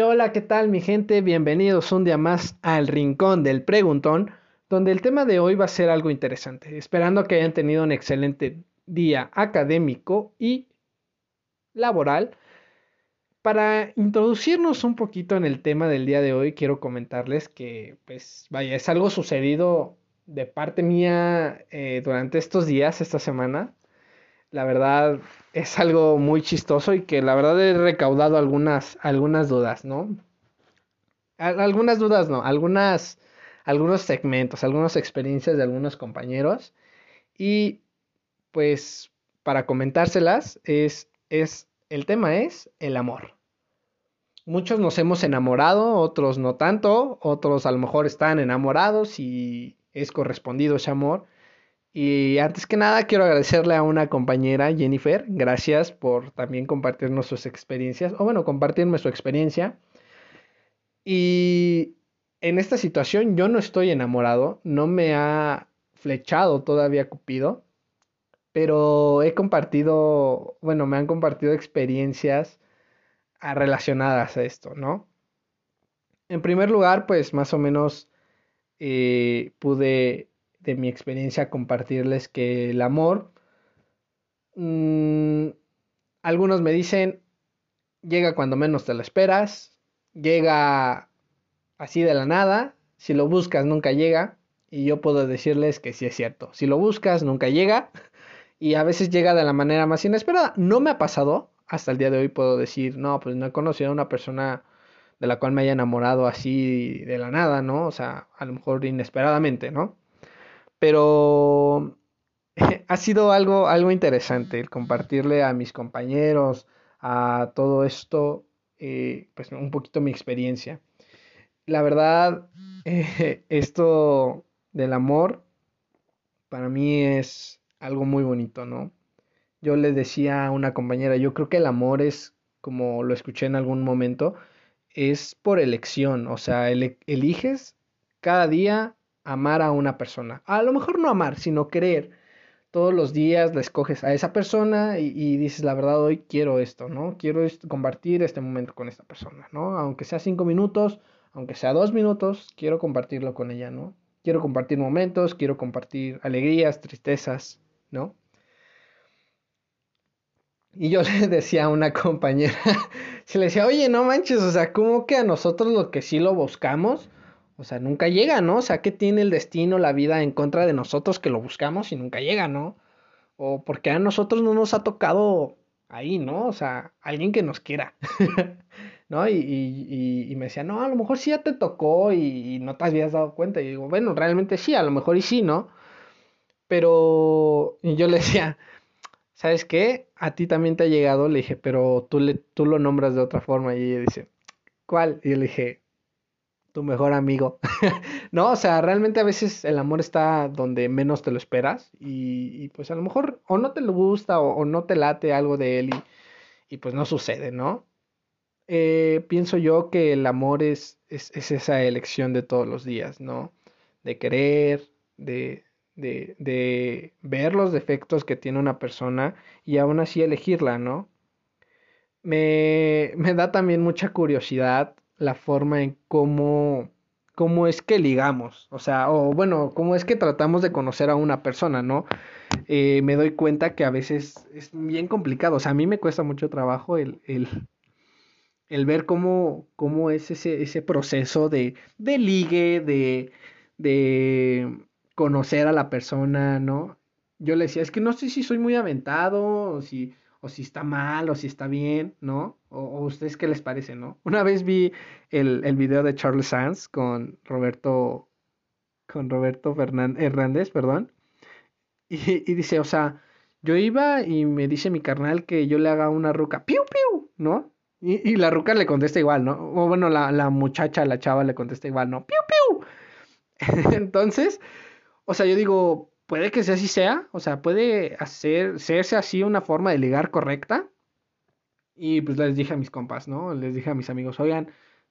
Hola, ¿qué tal mi gente? Bienvenidos un día más al Rincón del Preguntón, donde el tema de hoy va a ser algo interesante, esperando que hayan tenido un excelente día académico y laboral. Para introducirnos un poquito en el tema del día de hoy, quiero comentarles que, pues, vaya, es algo sucedido de parte mía eh, durante estos días, esta semana. La verdad, es algo muy chistoso y que la verdad he recaudado algunas, algunas dudas, ¿no? Algunas dudas, no, algunas, algunos segmentos, algunas experiencias de algunos compañeros. Y pues para comentárselas es, es, el tema es el amor. Muchos nos hemos enamorado, otros no tanto, otros a lo mejor están enamorados y es correspondido ese amor. Y antes que nada quiero agradecerle a una compañera, Jennifer, gracias por también compartirnos sus experiencias, o bueno, compartirme su experiencia. Y en esta situación yo no estoy enamorado, no me ha flechado todavía Cupido, pero he compartido, bueno, me han compartido experiencias relacionadas a esto, ¿no? En primer lugar, pues más o menos eh, pude de mi experiencia compartirles que el amor, mm, algunos me dicen, llega cuando menos te lo esperas, llega así de la nada, si lo buscas nunca llega, y yo puedo decirles que sí es cierto, si lo buscas nunca llega, y a veces llega de la manera más inesperada. No me ha pasado, hasta el día de hoy puedo decir, no, pues no he conocido a una persona de la cual me haya enamorado así de la nada, ¿no? O sea, a lo mejor inesperadamente, ¿no? Pero ha sido algo, algo interesante el compartirle a mis compañeros, a todo esto, eh, pues un poquito mi experiencia. La verdad, esto del amor para mí es algo muy bonito, ¿no? Yo le decía a una compañera, yo creo que el amor es, como lo escuché en algún momento, es por elección, o sea, eliges cada día amar a una persona. A lo mejor no amar, sino querer. Todos los días le escoges a esa persona y, dices, la verdad, hoy quiero esto, ¿no? Quiero compartir este momento con esta persona, ¿no? Aunque sea cinco minutos, aunque sea dos minutos, quiero compartirlo con ella, ¿no? Quiero compartir momentos, quiero compartir alegrías, tristezas, ¿no? Y yo le decía a una compañera, se le decía, oye, no manches, o sea, ¿cómo que a nosotros lo que sí lo buscamos? O sea, nunca llega, ¿no? O sea, ¿qué tiene el destino, la vida en contra de nosotros que lo buscamos y nunca llega, ¿no? O porque a nosotros no nos ha tocado ahí, ¿no? O sea, alguien que nos quiera, ¿no? Y, y, y, me decía, no, a lo mejor sí ya te tocó y, no te habías dado cuenta. Y digo, bueno, realmente sí, a lo mejor y sí, ¿no? Pero yo le decía, ¿sabes qué? A ti también te ha llegado, le dije, pero tú, le, tú lo nombras de otra forma. Y ella dice, ¿cuál? Y yo le dije, tu mejor amigo. no, o sea, realmente a veces el amor está donde menos te lo esperas y, pues a lo mejor o no te lo gusta o, no te late algo de él y, pues no sucede, ¿no? Eh, pienso yo que el amor es, es, esa elección de todos los días, ¿no? De querer, de, de, de ver los defectos que tiene una persona y aún así elegirla, ¿no? Me, me da también mucha curiosidad la forma en cómo, cómo es que ligamos, o sea, o bueno, cómo es que tratamos de conocer a una persona, ¿no? Eh, me doy cuenta que a veces es bien complicado, o sea, a mí me cuesta mucho trabajo el, el, el ver cómo, cómo es ese, ese proceso de, de ligue, de, de conocer a la persona, ¿no? Yo le decía, es que no sé si soy muy aventado, o si o si está mal, o si está bien, ¿no? O, ustedes qué les parece, ¿no? Una vez vi el, el video de Charles Sands con Roberto, con Roberto Hernández, perdón, y, y, dice, o sea, yo iba y me dice mi carnal que yo le haga una ruca, piu, piu, ¿no? Y, y la ruca le contesta igual, ¿no? O bueno, la, la muchacha, la chava le contesta igual, ¿no? Piu, piu. Entonces, o sea, yo digo, puede que sea así sea, o sea, puede hacer, así una forma de ligar correcta. Y pues les dije a mis compas, ¿no? Les dije a mis amigos, oigan,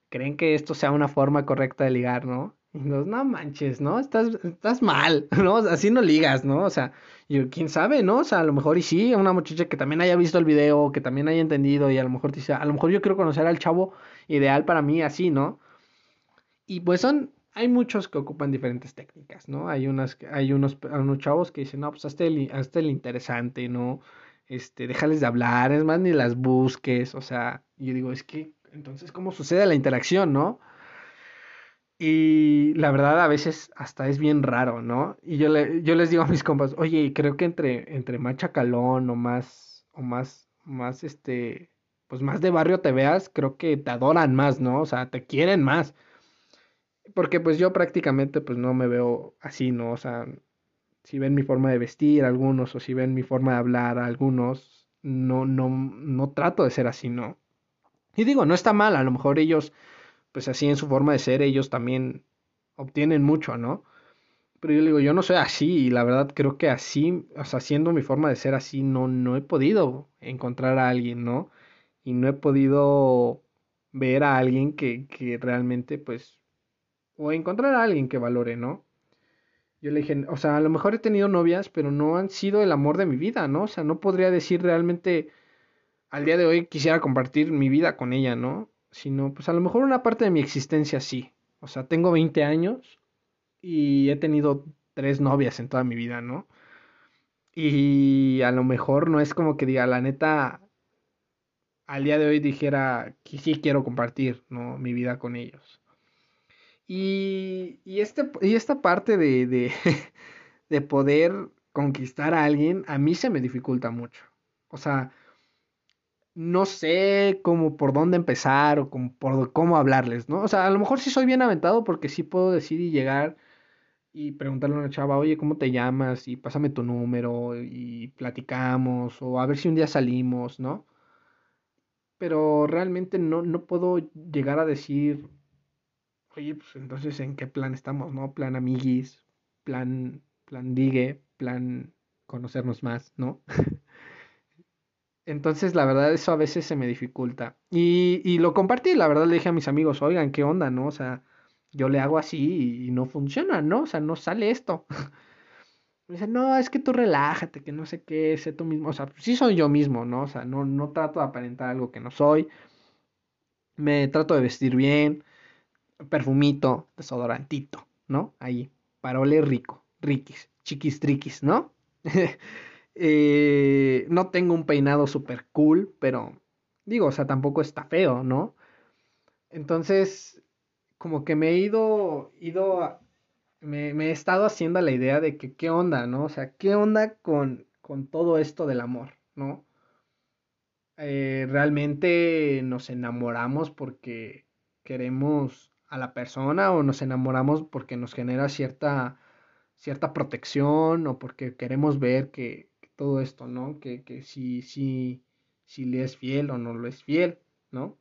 ¿creen que esto sea una forma correcta de ligar, no? Y no, no manches, ¿no? Estás, estás mal, ¿no? Así no ligas, ¿no? O sea, yo, quién sabe, ¿no? O sea, a lo mejor y sí, una muchacha que también haya visto el video, que también haya entendido y a lo mejor dice, a lo mejor yo quiero conocer al chavo ideal para mí así, ¿no? Y pues son, hay muchos que ocupan diferentes técnicas, ¿no? Hay unas, hay unos, unos chavos que dicen, no, pues hazte el, hazte el interesante, ¿no? Este, déjales de hablar, es más, ni las busques, o sea, yo digo, es que, entonces, ¿cómo sucede la interacción, no? Y la verdad a veces hasta es bien raro, ¿no? Y yo, le, yo les digo a mis compas, oye, creo que entre, entre más chacalón o más, o más, más este, pues más de barrio te veas, creo que te adoran más, ¿no? O sea, te quieren más. Porque pues yo prácticamente pues no me veo así, ¿no? O sea, si ven mi forma de vestir algunos o si ven mi forma de hablar algunos, no, no, no trato de ser así, ¿no? Y digo, no está mal, a lo mejor ellos pues así en su forma de ser ellos también obtienen mucho, ¿no? Pero yo digo, yo no soy así y la verdad creo que así, o sea, siendo mi forma de ser así, no, no he podido encontrar a alguien, ¿no? Y no he podido ver a alguien que, que realmente, pues, o encontrar a alguien que valore, ¿no? Yo le dije, o sea, a lo mejor he tenido novias, pero no han sido el amor de mi vida, ¿no? O sea, no podría decir realmente al día de hoy quisiera compartir mi vida con ella, ¿no? sino pues a lo mejor una parte de mi existencia sí. O sea, tengo 20 años y he tenido tres novias en toda mi vida, ¿no? Y a lo mejor no es como que diga, la neta, al día de hoy dijera que sí quiero compartir, ¿no? Mi vida con ellos. Y, y, este, y esta parte de, de, de poder conquistar a alguien, a mí se me dificulta mucho. O sea, no sé cómo por dónde empezar o por cómo hablarles, ¿no? O sea, a lo mejor sí soy bien aventado porque sí puedo decir y llegar y preguntarle a una chava, oye, ¿cómo te llamas? Y pásame tu número y platicamos o a ver si un día salimos, ¿no? Pero realmente no, no puedo llegar a decir, oye, pues entonces en qué plan estamos, ¿no? Plan amiguis, plan, plan digue, plan conocernos más, ¿no? Entonces, la verdad, eso a veces se me dificulta. Y, y lo compartí, la verdad, le dije a mis amigos, oigan, ¿qué onda, no? O sea, yo le hago así y, no funciona, ¿no? O sea, no sale esto. Me dice, no, es que tú relájate, que no sé qué, sé tú mismo. O sea, sí soy yo mismo, ¿no? O sea, no, no trato de aparentar algo que no soy. Me trato de vestir bien, perfumito, desodorantito, ¿no? Ahí, parole rico, riquis, chiquis triquis, ¿no? Eh, no tengo un peinado super cool, pero digo, o sea, tampoco está feo, ¿no? Entonces, como que me he ido, ido, me, me, he estado haciendo la idea de que qué onda, ¿no? O sea, qué onda con, con todo esto del amor, ¿no? Eh, realmente nos enamoramos porque queremos a la persona o nos enamoramos porque nos genera cierta, cierta protección o porque queremos ver que, todo esto, ¿no? Que, que si, si, si le es fiel o no lo es fiel, ¿no?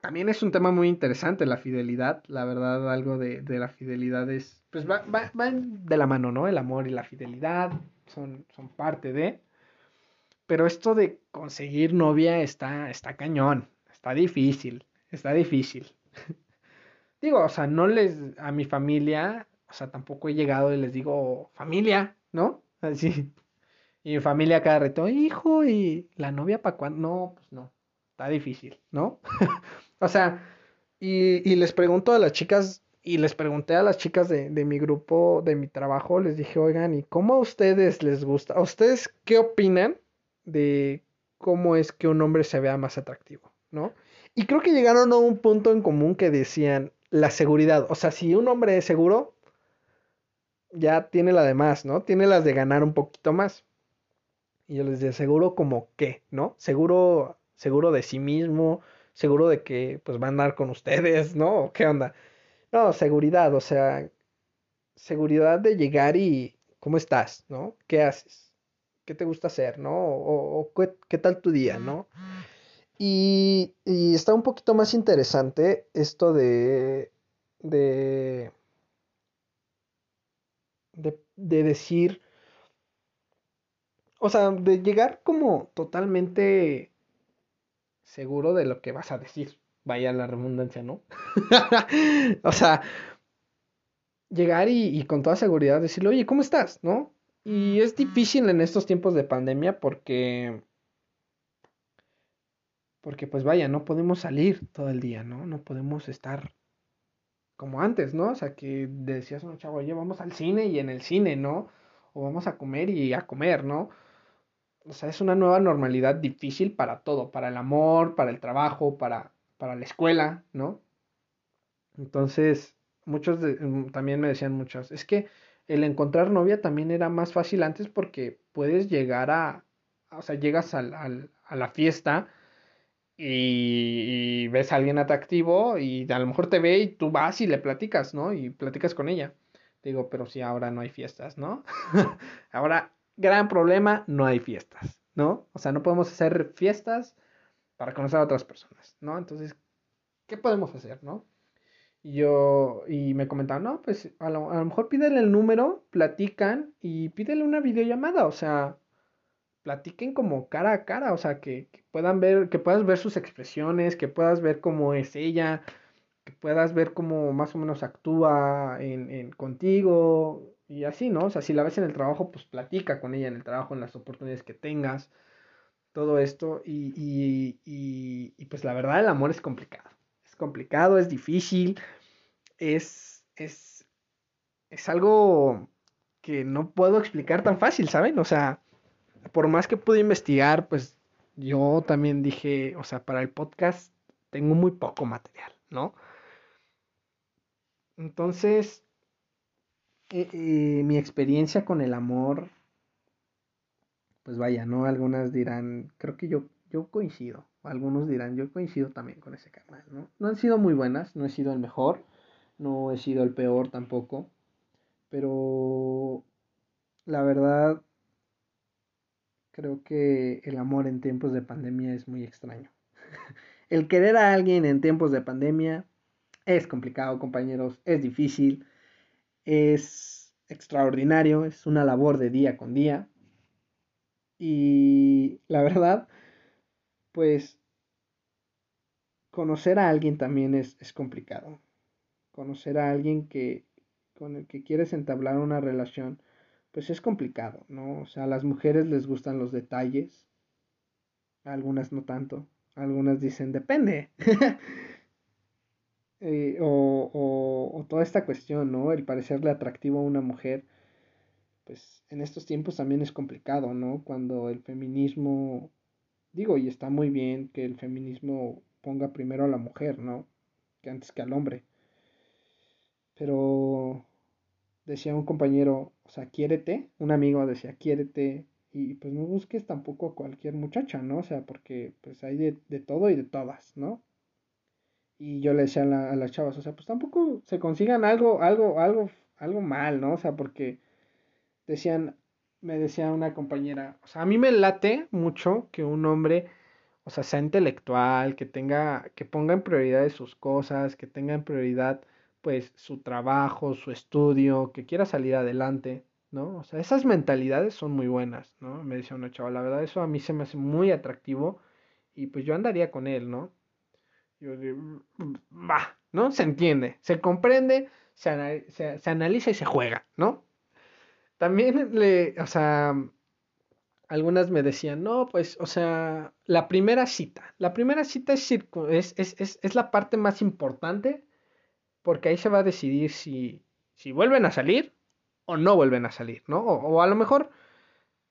También es un tema muy interesante la fidelidad, la verdad, algo de, de la fidelidad es, pues va, va, de la mano, ¿no? El amor y la fidelidad son, son parte de, pero esto de conseguir novia está, está cañón, está difícil, está difícil. digo, o sea, no les, a mi familia, o sea, tampoco he llegado y les digo, familia, ¿no? Así, y mi familia cada reto, hijo, ¿y la novia para cuándo? No, pues no, está difícil, ¿no? o sea, y, y, les pregunto a las chicas, y les pregunté a las chicas de, de, mi grupo, de mi trabajo, les dije, oigan, ¿y cómo a ustedes les gusta? ¿A ustedes qué opinan de cómo es que un hombre se vea más atractivo, ¿no? Y creo que llegaron a un punto en común que decían la seguridad. O sea, si un hombre es seguro, ya tiene la de más, ¿no? Tiene las de ganar un poquito más. Y yo les decía, seguro como qué, ¿no? Seguro, seguro de sí mismo, seguro de que pues va a andar con ustedes, ¿no? ¿Qué onda? No, seguridad, o sea, seguridad de llegar y ¿cómo estás? ¿No? ¿Qué haces? ¿Qué te gusta hacer? ¿No? O, o qué, qué, tal tu día? ¿No? Y, y está un poquito más interesante esto de, de, de, de decir o sea, de llegar como totalmente seguro de lo que vas a decir. Vaya la redundancia, ¿no? o sea, llegar y, con toda seguridad decirle, oye, ¿cómo estás? ¿No? Y es difícil en estos tiempos de pandemia porque, porque pues vaya, no podemos salir todo el día, ¿no? No podemos estar como antes, ¿no? O sea, que decías, no, chavo, oye, vamos al cine y en el cine, ¿no? O vamos a comer y a comer, ¿no? O sea, es una nueva normalidad difícil para todo, para el amor, para el trabajo, para, para la escuela, ¿no? Entonces, muchos mm, también me decían muchos, es que el encontrar novia también era más fácil antes porque puedes llegar a, o sea, llegas al, al, a la fiesta y, ves a alguien atractivo y a lo mejor te ve y tú vas y le platicas, ¿no? Y platicas con ella. Digo, pero si ahora no hay fiestas, ¿no? ahora, gran problema, no hay fiestas, ¿no? O sea, no podemos hacer fiestas para conocer a otras personas, ¿no? Entonces, ¿qué podemos hacer, no? Y yo, y me comentaban, no, pues a lo, a lo mejor pídele el número, platican y pídele una videollamada, o sea, platiquen como cara a cara, o sea, que, puedan ver, que puedas ver sus expresiones, que puedas ver cómo es ella, que puedas ver cómo más o menos actúa en, en, contigo y así, ¿no? O sea, si la ves en el trabajo, pues platica con ella en el trabajo, en las oportunidades que tengas, todo esto y, y, y, y pues la verdad el amor es complicado, es complicado, es difícil, es, es, es algo que no puedo explicar tan fácil, ¿saben? O sea, por más que pude investigar, pues yo también dije, o sea, para el podcast tengo muy poco material, ¿no? Entonces, eh, eh, mi experiencia con el amor, pues vaya, ¿no? Algunas dirán, creo que yo, yo coincido, algunos dirán, yo coincido también con ese canal, ¿no? No han sido muy buenas, no he sido el mejor, no he sido el peor tampoco, pero la verdad creo que el amor en tiempos de pandemia es muy extraño. el querer a alguien en tiempos de pandemia es complicado, compañeros, es difícil, es extraordinario, es una labor de día con día. Y la verdad, pues conocer a alguien también es, es complicado. Conocer a alguien que con el que quieres entablar una relación pues es complicado, ¿no? O sea, a las mujeres les gustan los detalles, algunas no tanto, algunas dicen depende. Eh, o, o, toda esta cuestión, ¿no? El parecerle atractivo a una mujer, pues en estos tiempos también es complicado, ¿no? Cuando el feminismo, digo, y está muy bien que el feminismo ponga primero a la mujer, ¿no? Que antes que al hombre. Pero decía un compañero, o sea, quiérete, un amigo decía, quiérete, y pues no busques tampoco a cualquier muchacha, ¿no? O sea, porque pues hay de, de todo y de todas, ¿no? Y yo le decía a, las chavas, o sea, pues tampoco se consigan algo, algo, algo, algo mal, ¿no? O sea, porque decían, me decía una compañera, o sea, a mí me late mucho que un hombre, o sea, sea intelectual, que tenga, que ponga en prioridad sus cosas, que tenga en prioridad pues su trabajo, su estudio, que quiera salir adelante, ¿no? O sea, esas mentalidades son muy buenas, ¿no? Me decía una chava, la verdad, eso a mí se me hace muy atractivo y pues yo andaría con él, ¿no? Yo digo, mm, va, ¿no? Se entiende, se comprende, se, se, analiza y se juega, ¿no? También le, o sea, algunas me decían, no, pues, o sea, la primera cita, la primera cita es, es, es, es la parte más importante porque ahí se va a decidir si, si vuelven a salir o no vuelven a salir, ¿no? O, a lo mejor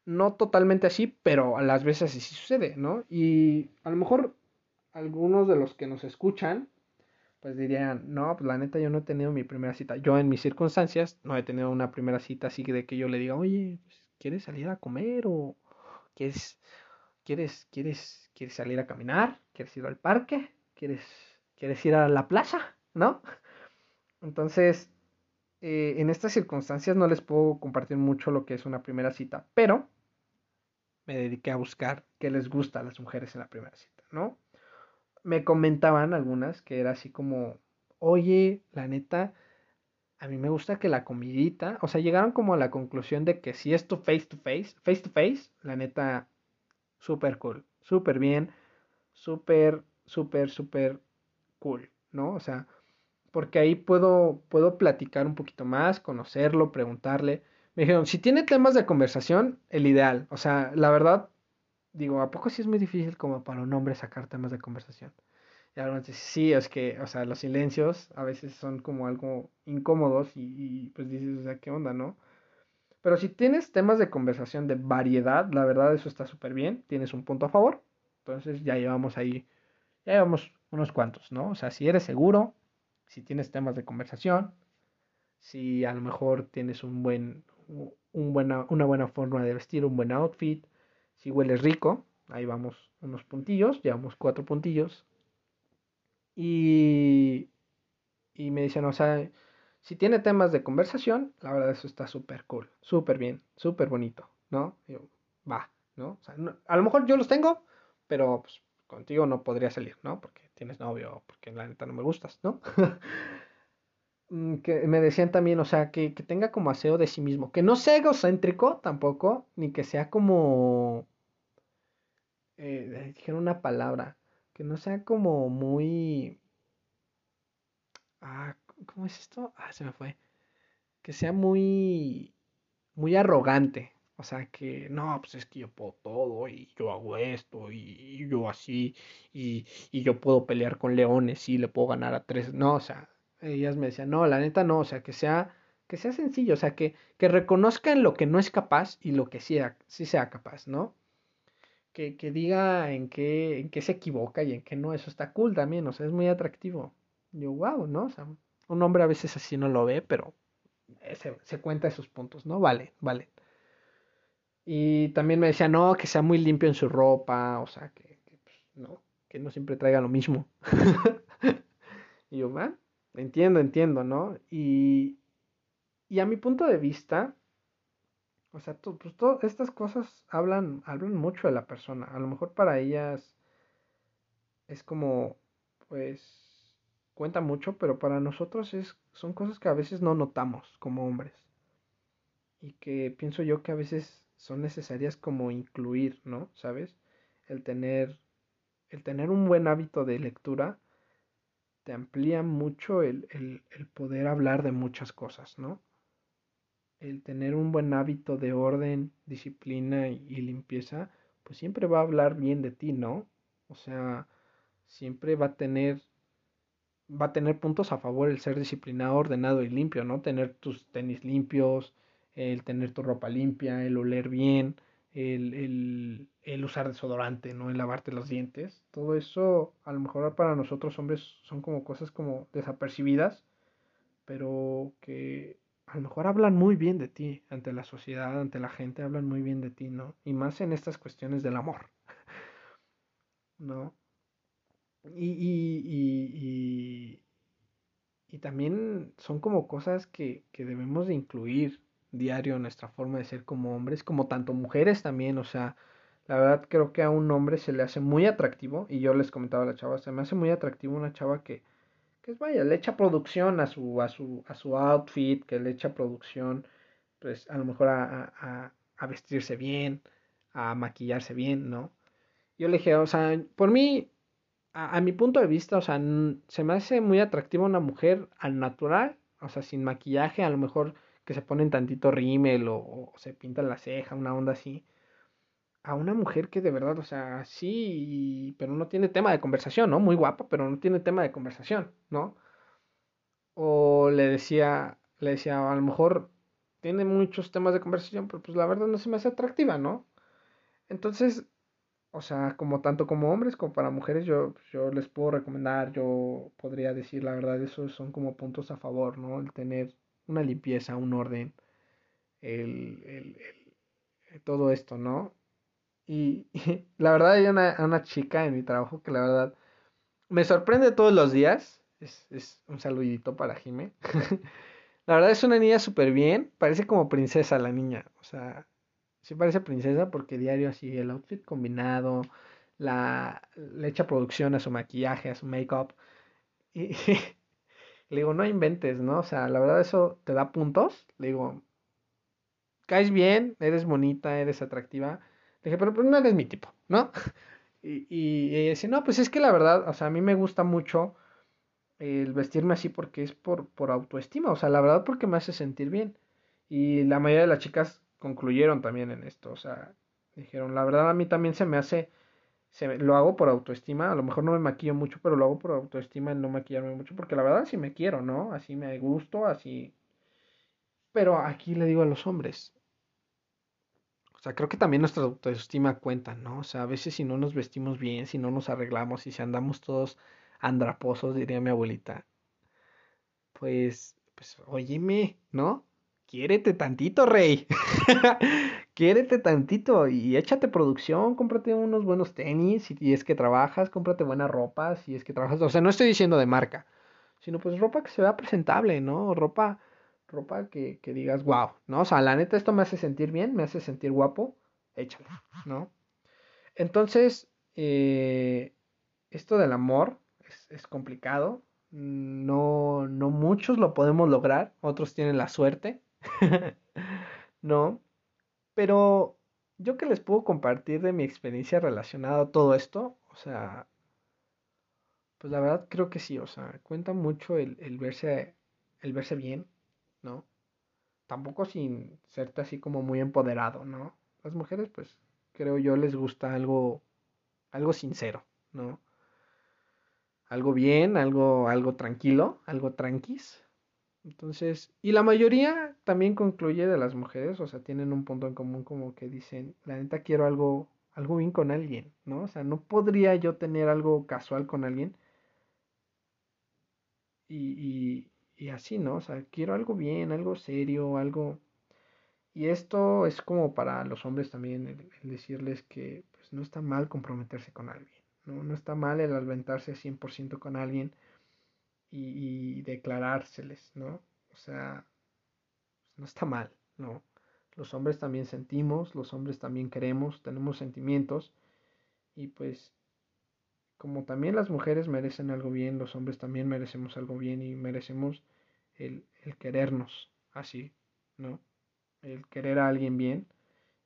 no totalmente así, pero a las veces sí sucede, ¿no? Y a lo mejor algunos de los que nos escuchan, pues dirían, no, pues la neta yo no he tenido mi primera cita. Yo en mis circunstancias no he tenido una primera cita así de que yo le diga, oye, pues, ¿quieres salir a comer o quieres, quieres, quieres, quieres salir a caminar? ¿Quieres ir al parque? ¿Quieres, quieres ir a la plaza? ¿No? Entonces, eh, en estas circunstancias no les puedo compartir mucho lo que es una primera cita, pero me dediqué a buscar qué les gusta a las mujeres en la primera cita, ¿no? Me comentaban algunas que era así como, oye, la neta, a mí me gusta que la comidita, o sea, llegaron como a la conclusión de que si es tu face to face, face to face, la neta, súper cool, súper bien, súper, súper, súper cool, ¿no? O sea, porque ahí puedo, puedo platicar un poquito más, conocerlo, preguntarle. Me dijeron, si tiene temas de conversación, el ideal. O sea, la verdad, digo, ¿a poco sí es muy difícil como para un hombre sacar temas de conversación? Y algunos dicen, sí, es que, o sea, los silencios a veces son como algo incómodos y, y pues dices, o sea, ¿qué onda, no? Pero si tienes temas de conversación de variedad, la verdad eso está súper bien, tienes un punto a favor. Entonces ya llevamos ahí, ya llevamos unos cuantos, ¿no? O sea, si eres seguro, si tienes temas de conversación, si a lo mejor tienes un buen, un buena, una buena forma de vestir, un buen outfit, si hueles rico, ahí vamos unos puntillos, llevamos cuatro puntillos. Y, y me dicen, o sea, si tiene temas de conversación, la verdad eso está súper cool, súper bien, súper bonito, ¿no? va, ¿no? O sea, a lo mejor yo los tengo, pero pues, contigo no podría salir, ¿no? Porque tienes novio, porque la neta no me gustas, ¿no? Mm, que me decían también, o sea, que, que, tenga como aseo de sí mismo, que no sea egocéntrico tampoco, ni que sea como... Eh, dijeron una palabra, que no sea como muy... Ah, ¿Cómo es esto? Ah, se me fue. Que sea muy. Muy arrogante. O sea, que no, pues es que yo puedo todo y yo hago esto y, yo así y, y, yo puedo pelear con leones y le puedo ganar a tres. No, o sea, ellas me decían, no, la neta no, o sea, que sea, que sea sencillo, o sea, que, que reconozca en lo que no es capaz y lo que sí, sí sea capaz, ¿no? Que, que diga en qué, en qué se equivoca y en qué no, eso está cool también, o sea, es muy atractivo. Yo, wow, ¿no? O sea, un hombre a veces así no lo ve, pero se, se cuenta esos puntos, ¿no? Vale, vale. Y también me decía, no, que sea muy limpio en su ropa, o sea, que, pues, no, que no siempre traiga lo mismo. y yo, va, entiendo, entiendo, ¿no? Y, y a mi punto de vista, o sea, pues todas estas cosas hablan, hablan mucho de la persona. A lo mejor para ellas es como, pues, cuenta mucho, pero para nosotros es, son cosas que a veces no notamos como hombres. Y que pienso yo que a veces son necesarias como incluir, ¿no? ¿Sabes? El tener, el tener un buen hábito de lectura te amplía mucho el, el, el poder hablar de muchas cosas, ¿no? El tener un buen hábito de orden, disciplina y, y limpieza, pues siempre va a hablar bien de ti, ¿no? O sea, siempre va a tener va a tener puntos a favor el ser disciplinado, ordenado y limpio, ¿no? Tener tus tenis limpios, el tener tu ropa limpia, el oler bien, el, el, el, usar desodorante, ¿no? El lavarte los dientes. Todo eso, a lo mejor para nosotros hombres son como cosas como desapercibidas, pero que a lo mejor hablan muy bien de ti ante la sociedad, ante la gente, hablan muy bien de ti, ¿no? Y más en estas cuestiones del amor, ¿no? Y, y, y, también son como cosas que, que, debemos de incluir diario nuestra forma de ser como hombres, como tanto mujeres también, o sea, la verdad creo que a un hombre se le hace muy atractivo, y yo les comentaba a la chava, se me hace muy atractivo una chava que, que es vaya, le echa producción a su, a su, a su outfit, que le echa producción, pues a lo mejor a, a, a vestirse bien, a maquillarse bien, ¿no? Yo le dije, o sea, por mí a, mi punto de vista, o sea, se me hace muy atractiva una mujer al natural, o sea, sin maquillaje, a lo mejor que se ponen tantito rímel o, o se pintan la ceja, una onda así. A una mujer que de verdad, o sea, sí, pero no tiene tema de conversación, ¿no? Muy guapa, pero no tiene tema de conversación, ¿no? O le decía, le decía, a lo mejor tiene muchos temas de conversación, pero pues la verdad no se me hace atractiva, ¿no? Entonces, o sea, como tanto como hombres como para mujeres, yo, yo les puedo recomendar, yo podría decir la verdad, esos son como puntos a favor, ¿no? El tener una limpieza, un orden, el, el, todo esto, ¿no? Y, la verdad hay una, una, chica en mi trabajo que la verdad me sorprende todos los días, es, es un saludito para Jime. la verdad es una niña súper bien, parece como princesa la niña, o sea, sí parece princesa porque diario así el outfit combinado, la le echa producción a su maquillaje, a su make-up. Y, le digo, no inventes, ¿no? O sea, la verdad eso te da puntos. Le digo, caes bien, eres bonita, eres atractiva. Le dije, pero, pues no eres mi tipo, ¿no? Y, y, ella dice, no, pues es que la verdad, o sea, a mí me gusta mucho el vestirme así porque es por, por autoestima, o sea, la verdad porque me hace sentir bien. Y la mayoría de las chicas concluyeron también en esto, o sea, dijeron, la verdad a mí también se me hace, se lo hago por autoestima, a lo mejor no me maquillo mucho, pero lo hago por autoestima en no maquillarme mucho, porque la verdad sí me quiero, ¿no? Así me gusto, así... Pero aquí le digo a los hombres, o sea, creo que también nuestra autoestima cuenta, ¿no? O sea, a veces si no nos vestimos bien, si no nos arreglamos y si andamos todos andraposos, diría mi abuelita, pues, pues, óyeme, ¿no? Quiérete tantito, rey. Quiérete tantito y échate producción, cómprate unos buenos tenis, si es que trabajas, cómprate buena ropa, si es que trabajas, o sea, no estoy diciendo de marca, sino pues ropa que se vea presentable, ¿no? Ropa, ropa que, que digas, wow, ¿no? O sea, la neta esto me hace sentir bien, me hace sentir guapo, échale, ¿no? Entonces, eh, esto del amor es, complicado. No, no muchos lo podemos lograr, otros tienen la suerte, ¿no? Pero yo que les puedo compartir de mi experiencia relacionada a todo esto, o sea, pues la verdad creo que sí, o sea, cuenta mucho el, el verse, el verse bien, ¿no? Tampoco sin serte así como muy empoderado, ¿no? Las mujeres, pues, creo yo les gusta algo, algo sincero, ¿no? algo bien, algo, algo tranquilo, algo tranquis. Entonces, y la mayoría también concluye de las mujeres, o sea, tienen un punto en común como que dicen, la neta quiero algo, algo bien con alguien, ¿no? O sea, no podría yo tener algo casual con alguien. Y, y, así, ¿no? O sea, quiero algo bien, algo serio, algo... Y esto es como para los hombres también, el decirles que pues, no está mal comprometerse con alguien. No, no está mal el alventarse 100% con alguien y, declarárseles, ¿no? O sea, no está mal, ¿no? Los hombres también sentimos, los hombres también queremos, tenemos sentimientos y pues como también las mujeres merecen algo bien, los hombres también merecemos algo bien y merecemos el, el querernos así, ¿no? El querer a alguien bien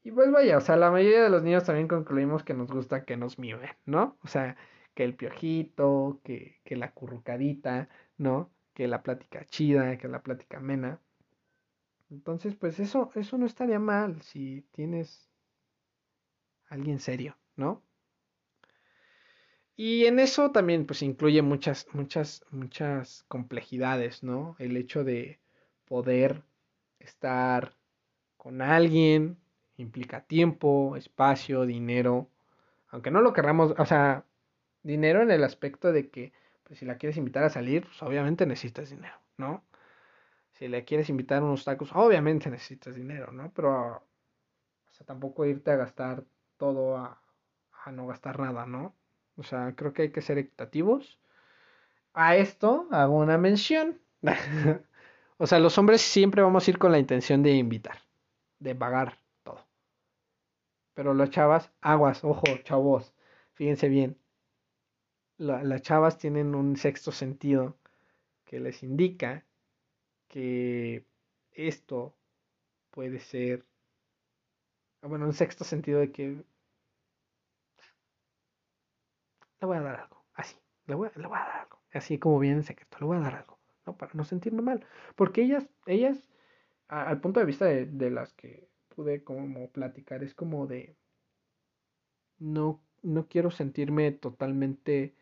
y pues vaya, o sea, la mayoría de los niños también concluimos que nos gusta que nos mimen, ¿no? O sea, que el piojito, que, que la currucadita, ¿no? Que la plática chida, que la plática amena. Entonces, pues eso, eso no estaría mal si tienes alguien serio, ¿no? Y en eso también pues incluye muchas, muchas, muchas complejidades, ¿no? El hecho de poder estar con alguien, implica tiempo, espacio, dinero, aunque no lo querramos, o sea, dinero en el aspecto de que, pues si la quieres invitar a salir, pues obviamente necesitas dinero, ¿no? Si le quieres invitar unos tacos, obviamente necesitas dinero, ¿no? Pero, o tampoco irte a gastar todo a, a no gastar nada, ¿no? O sea, creo que hay que ser equitativos. A esto hago una mención. o sea, los hombres siempre vamos a ir con la intención de invitar, de pagar pero las chavas, aguas, ojo, chavos, fíjense bien. Las chavas tienen un sexto sentido que les indica que esto puede ser, bueno, un sexto sentido de que le voy a dar algo, así, le voy, le voy a dar algo, así como viene en secreto, le voy a dar algo, ¿no? Para no sentirme mal, porque ellas, ellas, al punto de vista de las que pude como platicar es como de no, no quiero sentirme totalmente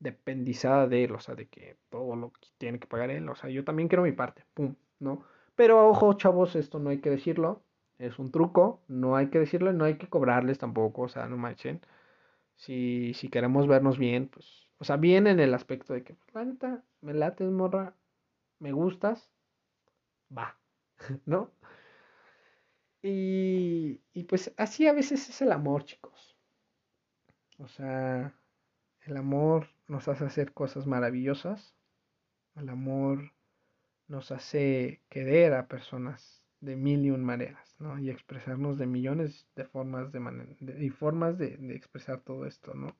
dependizada de él, o sea, de que todo lo que tiene que pagar él, o sea, yo también quiero mi parte, pum, ¿no? Pero ojo, chavos, esto no hay que decirlo, es un truco, no hay que decirlo, no hay que cobrarles tampoco, o sea, no manchen. Si, si queremos vernos bien, pues, o sea, bien en el aspecto de que, pues, la neta, me lates, morra, me gustas, va, ¿no? Y, y pues así a veces es el amor, chicos. O sea, el amor nos hace hacer cosas maravillosas. El amor nos hace querer a personas de mil y un maneras, ¿no? Y expresarnos de millones de formas de, y formas de, expresar todo esto, ¿no?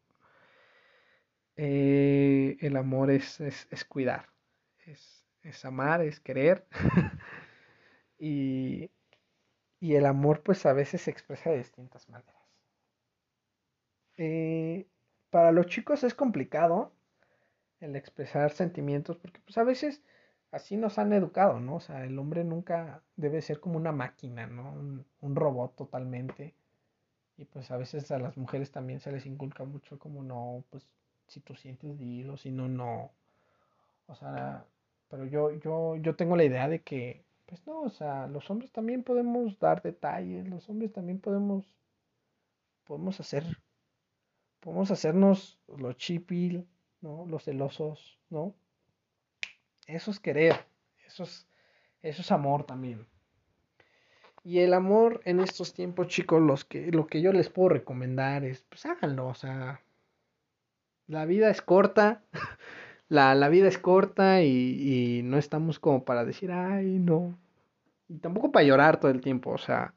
Eh, el amor es, es, es cuidar, es, es, amar, es querer. y, y el amor pues a veces se expresa de distintas maneras. Eh, para los chicos es complicado el expresar sentimientos, porque pues a veces así nos han educado, ¿no? O sea, el hombre nunca debe ser como una máquina, ¿no? Un, robot totalmente. Y pues a veces a las mujeres también se les inculca mucho como no, pues si tú sientes dilo, si no, no. O sea, pero yo, yo, yo tengo la idea de que, pues no, o sea, los hombres también podemos dar detalles, los hombres también podemos, podemos hacer, podemos hacernos los chipil, ¿no? Los celosos, ¿no? Eso es querer, eso es, eso es amor también. Y el amor en estos tiempos, chicos, los que, lo que yo les puedo recomendar es, pues háganlo, o sea, la vida es corta, la, la vida es corta y, y, no estamos como para decir, ay, no. Y tampoco para llorar todo el tiempo, o sea,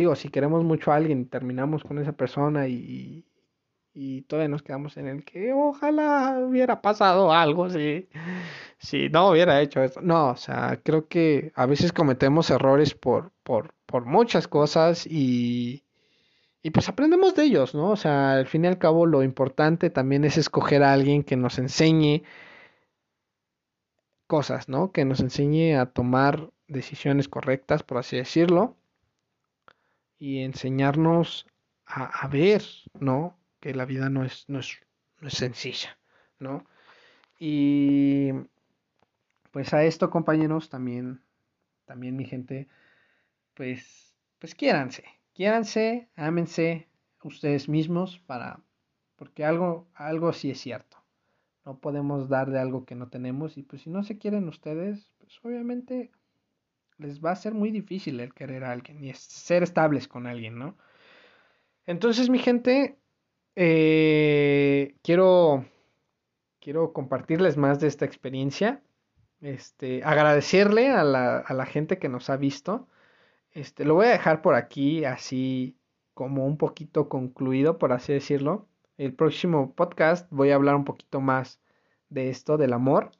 digo, si queremos mucho a alguien y terminamos con esa persona y, y todavía nos quedamos en el que ojalá hubiera pasado algo si, no hubiera hecho esto. No, o sea, creo que a veces cometemos errores por, por, por muchas cosas y, y pues aprendemos de ellos, ¿no? O sea, al fin y al cabo lo importante también es escoger a alguien que nos enseñe cosas, ¿no? Que nos enseñe a tomar decisiones correctas, por así decirlo, y enseñarnos a, a ver, ¿no? que la vida no es, no es, no es sencilla, ¿no? Y pues a esto, compañeros, también, también mi gente, pues, pues quiéranse, quiéranse, ámense ustedes mismos para, porque algo, algo sí es cierto. No podemos dar de algo que no tenemos y pues si no se quieren ustedes, pues obviamente les va a ser muy difícil el querer a alguien y ser estables con alguien, ¿no? Entonces, mi gente, eh, quiero, quiero compartirles más de esta experiencia. Este, agradecerle a la, a la gente que nos ha visto. Este, lo voy a dejar por aquí, así como un poquito concluido, por así decirlo. El próximo podcast voy a hablar un poquito más de esto, del amor,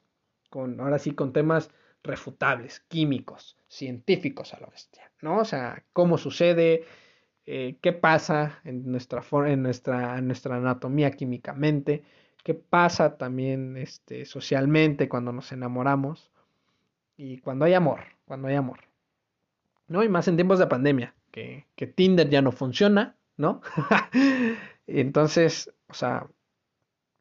con, ahora sí, con temas refutables, químicos, científicos a la bestia, ¿no? O sea, cómo sucede, eh, qué pasa en nuestra, en, nuestra, en nuestra anatomía químicamente, qué pasa también este, socialmente cuando nos enamoramos y cuando hay amor, cuando hay amor. ¿No? Y más en tiempos de pandemia, que, que Tinder ya no funciona, ¿no? Entonces, o sea,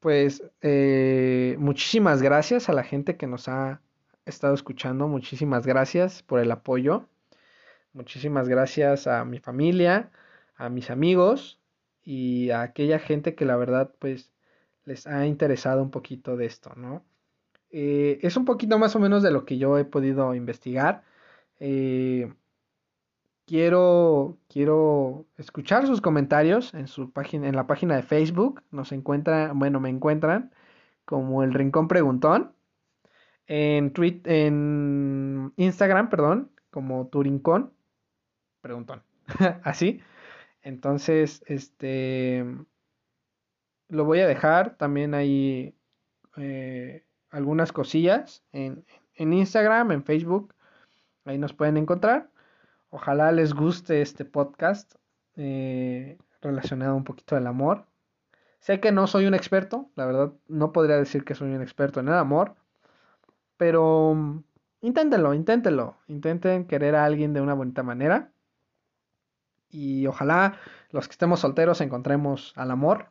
pues eh, muchísimas gracias a la gente que nos ha estado escuchando, muchísimas gracias por el apoyo. Muchísimas gracias a mi familia, a mis amigos y a aquella gente que la verdad pues les ha interesado un poquito de esto, ¿no? Eh, es un poquito más o menos de lo que yo he podido investigar. Eh, quiero, quiero escuchar sus comentarios en su página, en la página de Facebook. Nos encuentran, bueno, me encuentran como el Rincón Preguntón. En, tweet, en Instagram, perdón, como tu rincón preguntón. Así. Entonces, este, lo voy a dejar también ahí eh, algunas cosillas en, en, Instagram, en Facebook. Ahí nos pueden encontrar. Ojalá les guste este podcast eh, relacionado un poquito al amor. Sé que no soy un experto, la verdad no podría decir que soy un experto en el amor, pero mm, inténtenlo, inténtenlo, intenten querer a alguien de una bonita manera y ojalá los que estemos solteros encontremos al amor,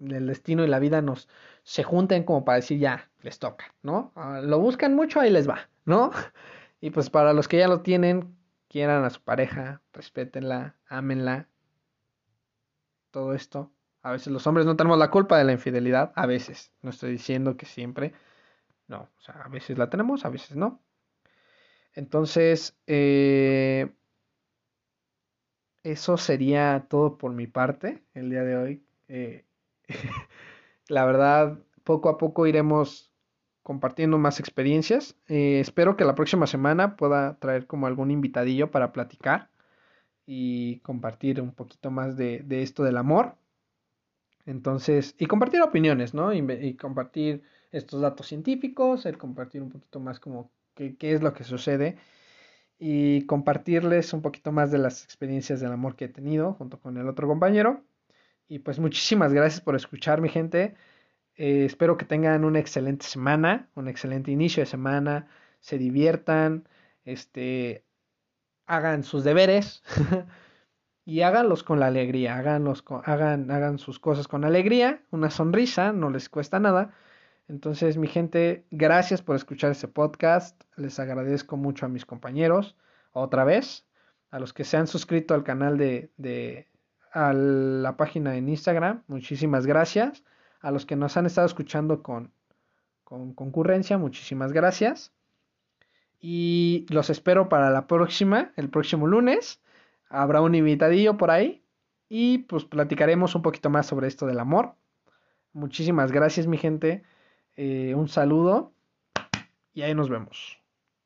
el destino y la vida nos se junten como para decir ya, les toca, ¿no? Ah, lo buscan mucho, ahí les va, ¿no? Y pues para los que ya lo tienen, quieran a su pareja, respétenla, ámenla, todo esto. A veces los hombres no tenemos la culpa de la infidelidad, a veces, no estoy diciendo que siempre, no, o sea, a veces la tenemos, a veces no. Entonces, eh, eso sería todo por mi parte el día de hoy. Eh, la verdad, poco a poco iremos compartiendo más experiencias. Eh, espero que la próxima semana pueda traer como algún invitadillo para platicar y compartir un poquito más de, esto del amor. Entonces, y compartir opiniones, ¿no? Y, compartir estos datos científicos, el compartir un poquito más como qué, qué es lo que sucede y compartirles un poquito más de las experiencias del amor que he tenido junto con el otro compañero. Y pues muchísimas gracias por escuchar, mi gente. Eh, espero que tengan una excelente semana, un excelente inicio de semana, se diviertan, este, hagan sus deberes y háganlos con la alegría, háganlos hagan, hagan sus cosas con alegría, una sonrisa, no les cuesta nada. Entonces, mi gente, gracias por escuchar este podcast. Les agradezco mucho a mis compañeros, otra vez, a los que se han suscrito al canal de, de a la página en Instagram, muchísimas gracias. A los que nos han estado escuchando con, con concurrencia, muchísimas gracias. Y los espero para la próxima, el próximo lunes. Habrá un invitadillo por ahí. Y pues platicaremos un poquito más sobre esto del amor. Muchísimas gracias mi gente. Eh, un saludo. Y ahí nos vemos.